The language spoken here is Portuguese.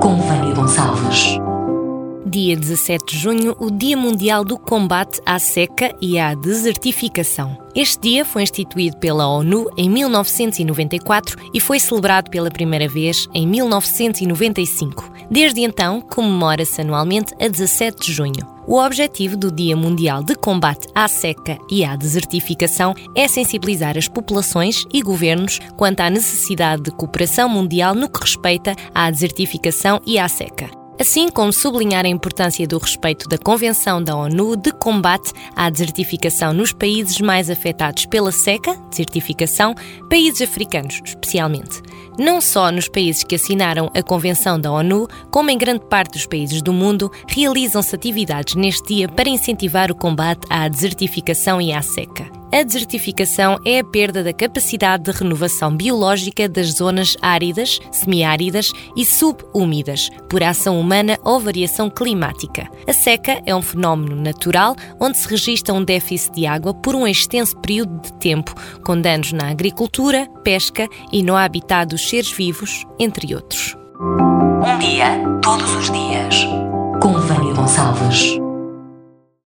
com Vânia Gonçalves. Dia 17 de junho, o Dia Mundial do Combate à Seca e à Desertificação. Este dia foi instituído pela ONU em 1994 e foi celebrado pela primeira vez em 1995. Desde então, comemora-se anualmente a 17 de junho. O objetivo do Dia Mundial de Combate à Seca e à Desertificação é sensibilizar as populações e governos quanto à necessidade de cooperação mundial no que respeita à desertificação e à seca assim como sublinhar a importância do respeito da Convenção da ONU de combate à desertificação nos países mais afetados pela seca, desertificação, países africanos especialmente. Não só nos países que assinaram a Convenção da ONU, como em grande parte dos países do mundo, realizam-se atividades neste dia para incentivar o combate à desertificação e à seca. A desertificação é a perda da capacidade de renovação biológica das zonas áridas, semiáridas e subúmidas, por ação humana ou variação climática. A seca é um fenómeno natural onde se registra um déficit de água por um extenso período de tempo, com danos na agricultura, pesca e no habitat dos seres vivos, entre outros. Um dia, todos os dias. Com Vânia Gonçalves.